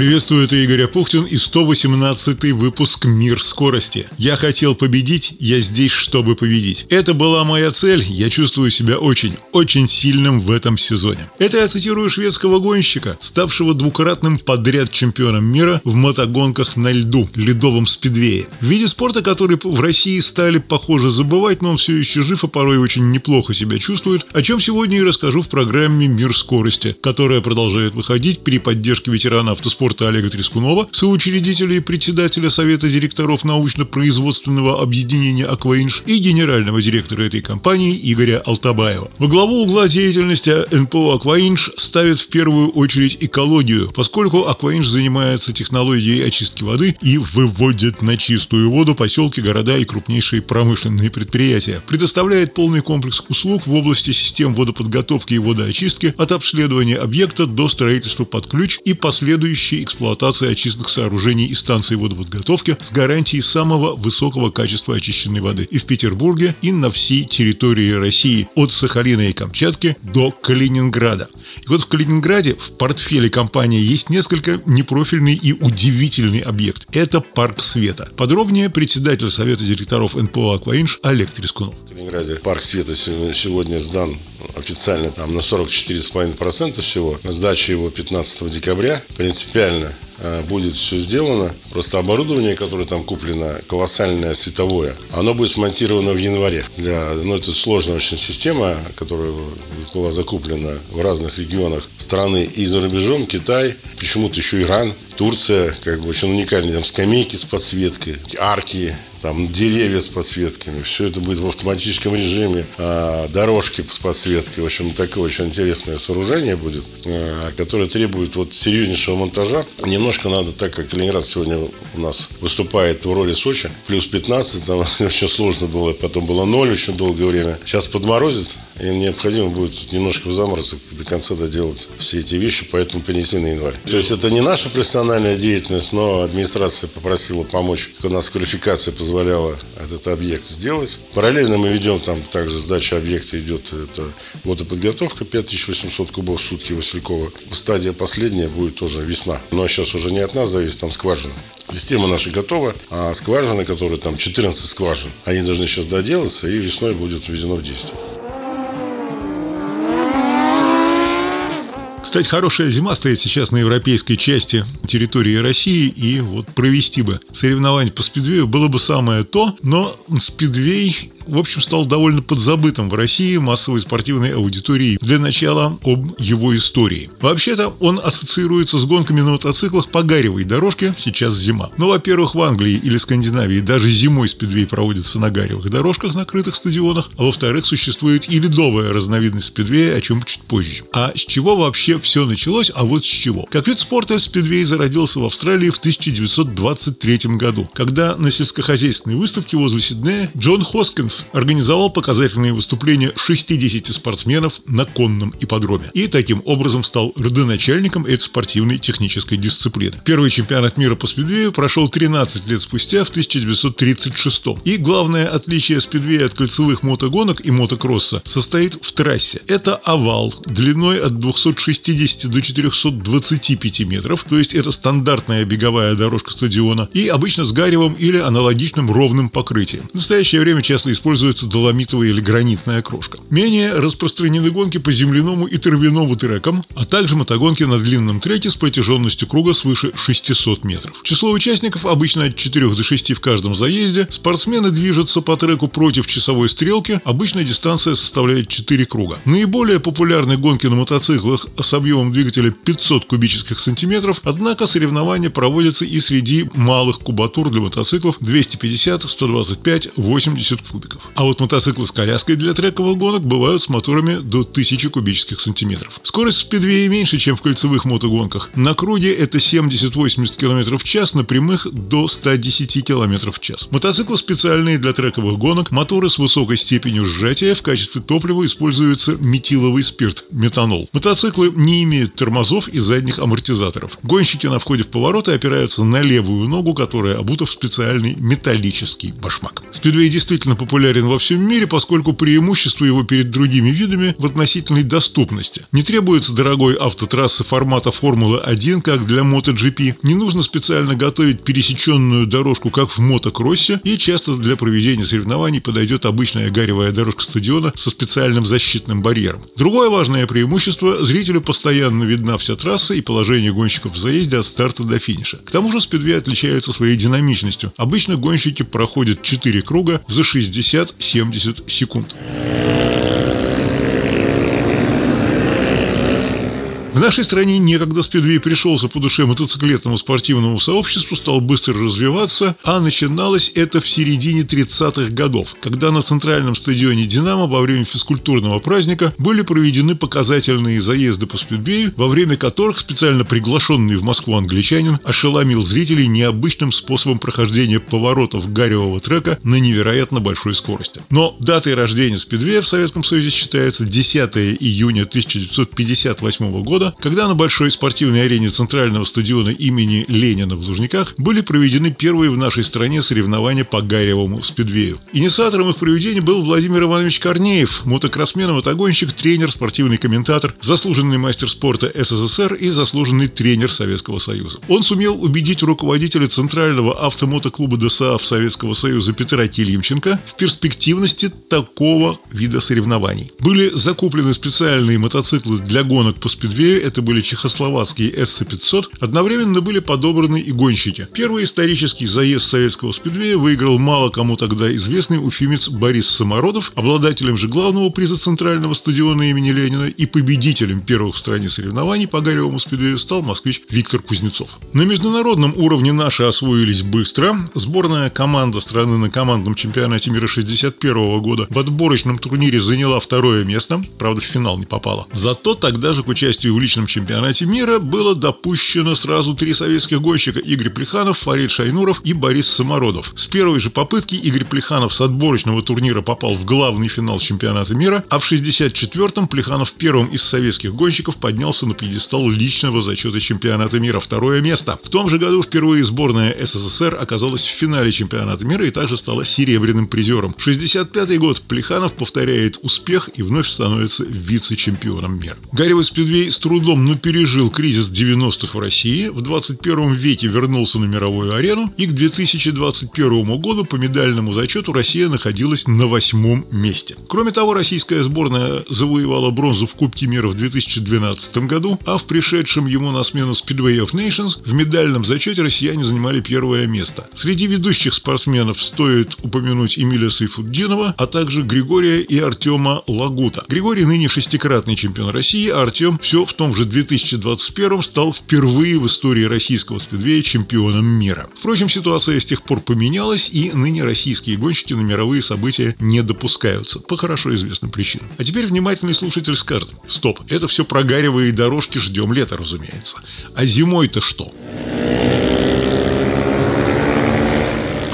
Приветствую, это Игорь Апухтин и 118 выпуск «Мир скорости». Я хотел победить, я здесь, чтобы победить. Это была моя цель, я чувствую себя очень, очень сильным в этом сезоне. Это я цитирую шведского гонщика, ставшего двукратным подряд чемпионом мира в мотогонках на льду, ледовом спидвее. В виде спорта, который в России стали, похоже, забывать, но он все еще жив и порой очень неплохо себя чувствует, о чем сегодня и расскажу в программе «Мир скорости», которая продолжает выходить при поддержке ветерана автоспорта спорта Олега Трескунова, соучредителя и председателя Совета директоров научно-производственного объединения «Акваинж» и генерального директора этой компании Игоря Алтабаева. Во главу угла деятельности НПО «Акваинж» ставит в первую очередь экологию, поскольку «Акваинж» занимается технологией очистки воды и выводит на чистую воду поселки, города и крупнейшие промышленные предприятия. Предоставляет полный комплекс услуг в области систем водоподготовки и водоочистки от обследования объекта до строительства под ключ и последующей последующей эксплуатации очистных сооружений и станций водоподготовки с гарантией самого высокого качества очищенной воды и в Петербурге, и на всей территории России, от Сахалина и Камчатки до Калининграда. Вот в Калининграде в портфеле компании есть несколько непрофильный и удивительный объект. Это парк света. Подробнее председатель Совета директоров НПО «Акваинж» Олег Трескунов. В Калининграде парк света сегодня сдан официально там на 44,5% всего. Сдача его 15 декабря. Принципиально Э, будет все сделано. Просто оборудование, которое там куплено, колоссальное световое, оно будет смонтировано в январе. Для, ну, это сложная очень система, которая была закуплена в разных регионах страны и за рубежом, Китай, почему-то еще Иран, Турция, как бы очень уникальные, там скамейки с подсветкой, арки, там деревья с подсветками, все это будет в автоматическом режиме, а, дорожки с подсветкой, в общем, такое очень интересное сооружение будет, а, которое требует вот серьезнейшего монтажа. Немножко надо, так как Калининград сегодня у нас выступает в роли Сочи, плюс 15, там очень сложно было, потом было 0 очень долгое время. Сейчас подморозит, и необходимо будет немножко в заморозок до конца доделать все эти вещи, поэтому перенесли на январь. То есть это не наша профессиональная деятельность, но администрация попросила помочь, у нас квалификация позволяла этот объект сделать. Параллельно мы ведем там также сдача объекта идет это водоподготовка 5800 кубов в сутки Василькова. Стадия последняя будет тоже весна. Но сейчас уже не от нас зависит, там скважина. Система наша готова, а скважины, которые там 14 скважин, они должны сейчас доделаться и весной будет введено в действие. Кстати, хорошая зима стоит сейчас на европейской части территории России, и вот провести бы соревнования по спидвею было бы самое то, но спидвей в общем, стал довольно подзабытым в России массовой спортивной аудиторией. Для начала об его истории. Вообще-то он ассоциируется с гонками на мотоциклах по гаревой дорожке, сейчас зима. Но, во-первых, в Англии или Скандинавии даже зимой спидвей проводится на гаревых дорожках на крытых стадионах, а во-вторых, существует и ледовая разновидность спидвея, о чем чуть позже. А с чего вообще все началось? А вот с чего. Как вид спорта спидвей зародился в Австралии в 1923 году, когда на сельскохозяйственной выставке возле Сиднея Джон Хоскинс организовал показательные выступления 60 спортсменов на конном ипподроме и таким образом стал родоначальником этой спортивной технической дисциплины. Первый чемпионат мира по спидвею прошел 13 лет спустя, в 1936 И главное отличие спидвея от кольцевых мотогонок и мотокросса состоит в трассе. Это овал длиной от 260 до 425 метров, то есть это стандартная беговая дорожка стадиона, и обычно с гаревым или аналогичным ровным покрытием. В настоящее время часто используется доломитовая или гранитная крошка. Менее распространены гонки по земляному и травяному трекам, а также мотогонки на длинном треке с протяженностью круга свыше 600 метров. Число участников обычно от 4 до 6 в каждом заезде. Спортсмены движутся по треку против часовой стрелки. Обычно дистанция составляет 4 круга. Наиболее популярны гонки на мотоциклах с объемом двигателя 500 кубических сантиметров, однако соревнования проводятся и среди малых кубатур для мотоциклов 250, 125, 80 кубиков. Кубиков. А вот мотоциклы с коляской для трековых гонок бывают с моторами до 1000 кубических сантиметров. Скорость в спидвее меньше, чем в кольцевых мотогонках. На круге это 70-80 км в час, на прямых до 110 км в час. Мотоциклы специальные для трековых гонок, моторы с высокой степенью сжатия, в качестве топлива используется метиловый спирт, метанол. Мотоциклы не имеют тормозов и задних амортизаторов. Гонщики на входе в повороты опираются на левую ногу, которая обута в специальный металлический башмак. Спидвей действительно популярен во всем мире, поскольку преимущество его перед другими видами в относительной доступности. Не требуется дорогой автотрассы формата Формулы-1, как для MotoGP. Не нужно специально готовить пересеченную дорожку, как в мотокроссе, и часто для проведения соревнований подойдет обычная гаревая дорожка стадиона со специальным защитным барьером. Другое важное преимущество – зрителю постоянно видна вся трасса и положение гонщиков в заезде от старта до финиша. К тому же спидвей отличается своей динамичностью. Обычно гонщики проходят 4 круга за 60-70 секунд. В нашей стране некогда спидвей пришелся по душе мотоциклетному спортивному сообществу, стал быстро развиваться, а начиналось это в середине 30-х годов, когда на центральном стадионе «Динамо» во время физкультурного праздника были проведены показательные заезды по спидвею, во время которых специально приглашенный в Москву англичанин ошеломил зрителей необычным способом прохождения поворотов гаревого трека на невероятно большой скорости. Но датой рождения спидвея в Советском Союзе считается 10 июня 1958 года, года, когда на большой спортивной арене центрального стадиона имени Ленина в Лужниках были проведены первые в нашей стране соревнования по Гаревому спидвею. Инициатором их проведения был Владимир Иванович Корнеев, мотокроссмен, мотогонщик, тренер, спортивный комментатор, заслуженный мастер спорта СССР и заслуженный тренер Советского Союза. Он сумел убедить руководителя Центрального автомотоклуба ДСАФ Советского Союза Петра Тильемченко в перспективности такого вида соревнований. Были закуплены специальные мотоциклы для гонок по спидвею Москве это были чехословацкие СЦ-500, одновременно были подобраны и гонщики. Первый исторический заезд советского спидвея выиграл мало кому тогда известный уфимец Борис Самородов, обладателем же главного приза центрального стадиона имени Ленина и победителем первых в стране соревнований по Гаревому спидвею стал москвич Виктор Кузнецов. На международном уровне наши освоились быстро. Сборная команда страны на командном чемпионате мира 61 года в отборочном турнире заняла второе место, правда в финал не попала. Зато тогда же к участию в личном чемпионате мира было допущено сразу три советских гонщика Игорь Плеханов, Фарид Шайнуров и Борис Самородов. С первой же попытки Игорь Плеханов с отборочного турнира попал в главный финал чемпионата мира, а в 64-м Плеханов первым из советских гонщиков поднялся на пьедестал личного зачета чемпионата мира. Второе место. В том же году впервые сборная СССР оказалась в финале чемпионата мира и также стала серебряным призером. 65-й год Плеханов повторяет успех и вновь становится вице-чемпионом мира. Гарри Спидвей с трудом, но пережил кризис 90-х в России, в 21 веке вернулся на мировую арену, и к 2021 году по медальному зачету Россия находилась на восьмом месте. Кроме того, российская сборная завоевала бронзу в Кубке мира в 2012 году, а в пришедшем ему на смену Speedway of Nations в медальном зачете россияне занимали первое место. Среди ведущих спортсменов стоит упомянуть Эмилия Сайфуддинова, а также Григория и Артема Лагута. Григорий ныне шестикратный чемпион России, а Артем все в том же 2021 стал впервые в истории российского спидвея чемпионом мира. Впрочем, ситуация с тех пор поменялась, и ныне российские гонщики на мировые события не допускаются, по хорошо известным причинам. А теперь внимательный слушатель скажет, стоп, это все про гаревые дорожки, ждем лета, разумеется. А зимой-то что?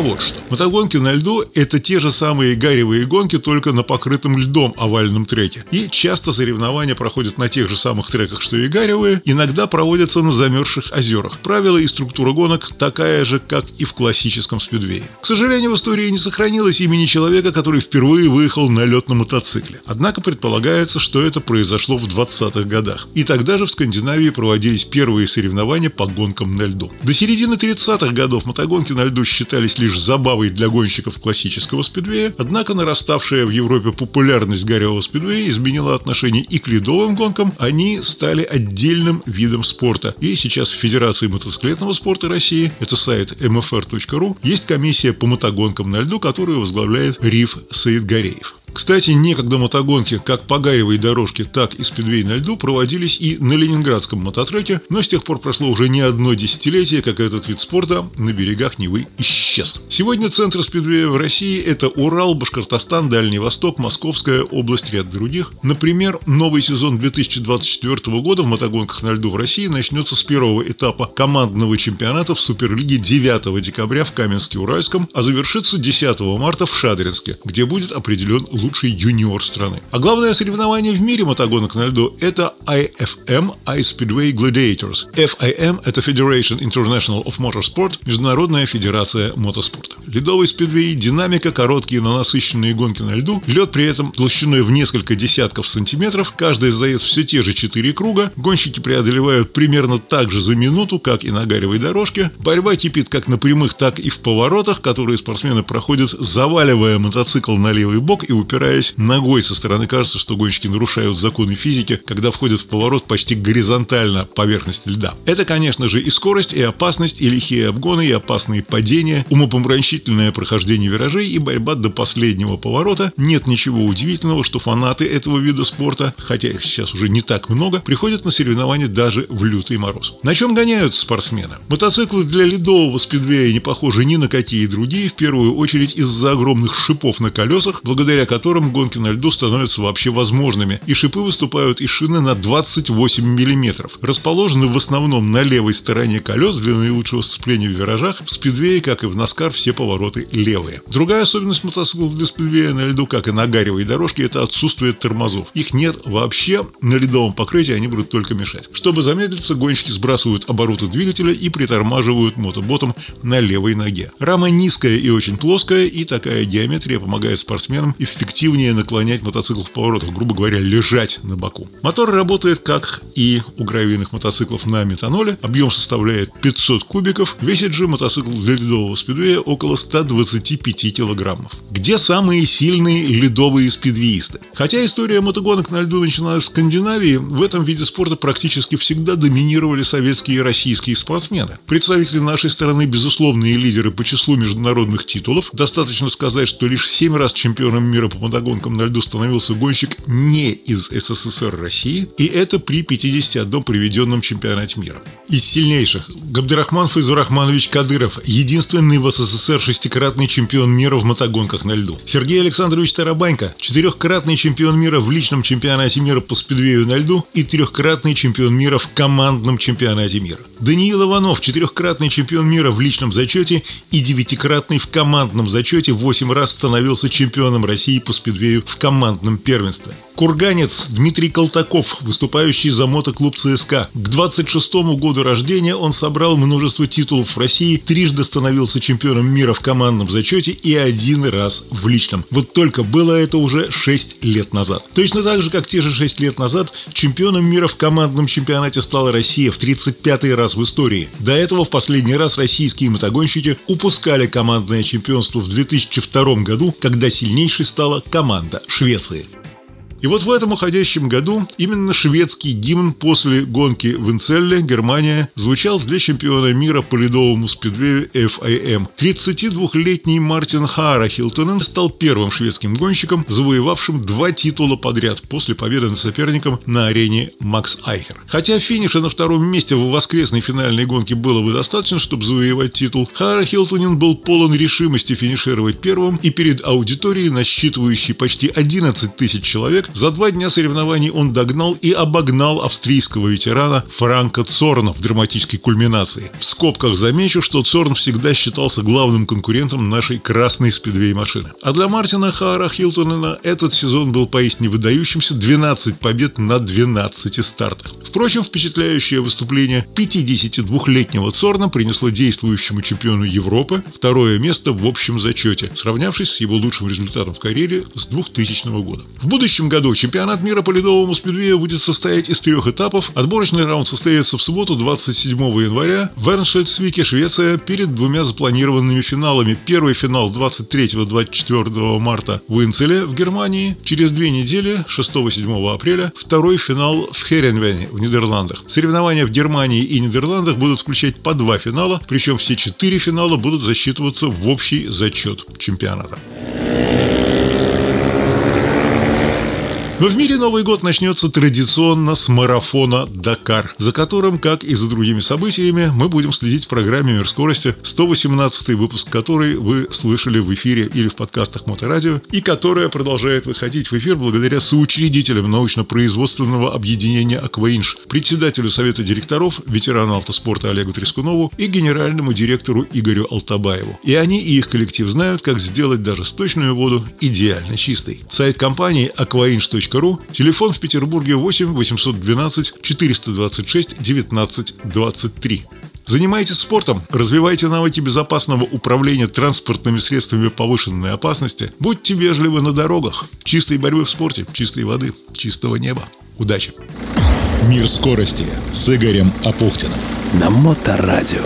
Вот что. Мотогонки на льду – это те же самые гаревые гонки, только на покрытом льдом овальном треке. И часто соревнования проходят на тех же самых треках, что и гаревые, иногда проводятся на замерзших озерах. Правила и структура гонок такая же, как и в классическом спидвее. К сожалению, в истории не сохранилось имени человека, который впервые выехал на лед на мотоцикле. Однако предполагается, что это произошло в 20-х годах. И тогда же в Скандинавии проводились первые соревнования по гонкам на льду. До середины 30-х годов мотогонки на льду считались лишь забавой для гонщиков классического спидвея, однако нараставшая в Европе популярность гаревого спидвея изменила отношение и к ледовым гонкам, они стали отдельным видом спорта. И сейчас в Федерации мотоциклетного спорта России, это сайт mfr.ru, есть комиссия по мотогонкам на льду, которую возглавляет Риф Саидгареев. Кстати, некогда мотогонки как по гаревой дорожке, так и спидвей на льду проводились и на ленинградском мототреке, но с тех пор прошло уже не одно десятилетие, как этот вид спорта на берегах Невы исчез. Сегодня центр спидвея в России – это Урал, Башкортостан, Дальний Восток, Московская область, ряд других. Например, новый сезон 2024 года в мотогонках на льду в России начнется с первого этапа командного чемпионата в Суперлиге 9 декабря в Каменске-Уральском, а завершится 10 марта в Шадринске, где будет определен лучший юниор страны. А главное соревнование в мире мотогонок на льду – это IFM Ice Speedway Gladiators. FIM – это Federation International of Motorsport, Международная федерация мотоспорта. Ледовый спидвей, динамика, короткие, но насыщенные гонки на льду, лед при этом толщиной в несколько десятков сантиметров, каждый сдает все те же четыре круга, гонщики преодолевают примерно так же за минуту, как и на гаревой дорожке, борьба кипит как на прямых, так и в поворотах, которые спортсмены проходят, заваливая мотоцикл на левый бок и упираясь ногой. Со стороны кажется, что гонщики нарушают законы физики, когда входят в поворот почти горизонтально поверхности льда. Это, конечно же, и скорость, и опасность, и лихие обгоны, и опасные падения, умопомрачительное прохождение виражей и борьба до последнего поворота. Нет ничего удивительного, что фанаты этого вида спорта, хотя их сейчас уже не так много, приходят на соревнования даже в лютый мороз. На чем гоняются спортсмены? Мотоциклы для ледового спидвея не похожи ни на какие другие, в первую очередь из-за огромных шипов на колесах, благодаря которым гонки на льду становятся вообще возможными, и шипы выступают из шины на 28 мм. Расположены в основном на левой стороне колес для наилучшего сцепления в виражах. В спидвее, как и в Наскар, все повороты левые. Другая особенность мотоциклов для спидвея на льду, как и на гаревой дорожке, это отсутствие тормозов. Их нет вообще, на ледовом покрытии они будут только мешать. Чтобы замедлиться, гонщики сбрасывают обороты двигателя и притормаживают мотоботом на левой ноге. Рама низкая и очень плоская, и такая геометрия помогает спортсменам эффективнее наклонять мотоцикл в поворотах, грубо говоря, лежать на боку. Мотор работает как и у гравийных мотоциклов на метаноле. Объем составляет 500 кубиков, весит же мотоцикл для ледового спидвея около 125 килограммов. Где самые сильные ледовые спидвеисты? Хотя история мотогонок на льду начиналась в Скандинавии, в этом виде спорта практически всегда доминировали советские и российские спортсмены. Представители нашей страны безусловные лидеры по числу международных титулов. Достаточно сказать, что лишь 7 раз чемпионом мира по мотогонкам на льду становился гонщик не из СССР России, и это при 51 приведенном чемпионате мира. Из сильнейших Габдирахман Файзурахманович Кадыров, единственный в СССР шестикратный чемпион мира в мотогонках на льду. Сергей Александрович Тарабанько, четырехкратный чемпион мира в личном чемпионате мира по спидвею на льду и трехкратный чемпион мира в командном чемпионате мира. Даниил Иванов, четырехкратный чемпион мира в личном зачете и девятикратный в командном зачете, восемь раз становился чемпионом России по спидвею в командном первенстве. Курганец Дмитрий Колтаков, выступающий за мотоклуб ЦСКА. К 26 году рождения он собрал множество титулов в России, трижды становился чемпионом мира в командном зачете и один раз в личном. Вот только было это уже 6 лет назад. Точно так же, как те же 6 лет назад, чемпионом мира в командном чемпионате стала Россия в 35-й раз в истории. До этого в последний раз российские мотогонщики упускали командное чемпионство в 2002 году, когда сильнейшей стала команда Швеции. И вот в этом уходящем году именно шведский гимн после гонки в Инцелле, Германия, звучал для чемпиона мира по ледовому спидвею FIM. 32-летний Мартин Хара Хилтонен стал первым шведским гонщиком, завоевавшим два титула подряд после победы над соперником на арене Макс Айхер. Хотя финиша на втором месте в воскресной финальной гонке было бы достаточно, чтобы завоевать титул, Хара Хилтонен был полон решимости финишировать первым и перед аудиторией, насчитывающей почти 11 тысяч человек, за два дня соревнований он догнал и обогнал австрийского ветерана Франка Цорна в драматической кульминации. В скобках замечу, что Цорн всегда считался главным конкурентом нашей красной спидвей машины. А для Мартина Хаара Хилтонена этот сезон был поистине выдающимся 12 побед на 12 стартах. Впрочем, впечатляющее выступление 52-летнего Цорна принесло действующему чемпиону Европы второе место в общем зачете, сравнявшись с его лучшим результатом в карьере с 2000 года. В будущем году чемпионат мира по ледовому спидвею будет состоять из трех этапов. Отборочный раунд состоится в субботу 27 января в Эрншельдсвике, Швеция, перед двумя запланированными финалами. Первый финал 23-24 марта в Инцеле в Германии, через две недели 6-7 апреля второй финал в Херенвене в Нидерландах. Соревнования в Германии и Нидерландах будут включать по два финала, причем все четыре финала будут засчитываться в общий зачет чемпионата. Но в мире Новый год начнется традиционно с марафона «Дакар», за которым, как и за другими событиями, мы будем следить в программе «Мир скорости», 118 выпуск которой вы слышали в эфире или в подкастах Моторадио, и которая продолжает выходить в эфир благодаря соучредителям научно-производственного объединения «Акваинж», председателю Совета директоров, ветерану автоспорта Олегу Трескунову и генеральному директору Игорю Алтабаеву. И они и их коллектив знают, как сделать даже сточную воду идеально чистой. Сайт компании aquainch.com ру, телефон в Петербурге 8 812 426 19 23. Занимайтесь спортом, развивайте навыки безопасного управления транспортными средствами повышенной опасности, будьте вежливы на дорогах, чистой борьбы в спорте, чистой воды, чистого неба. Удачи! Мир скорости с Игорем Апухтиным. На Моторадио.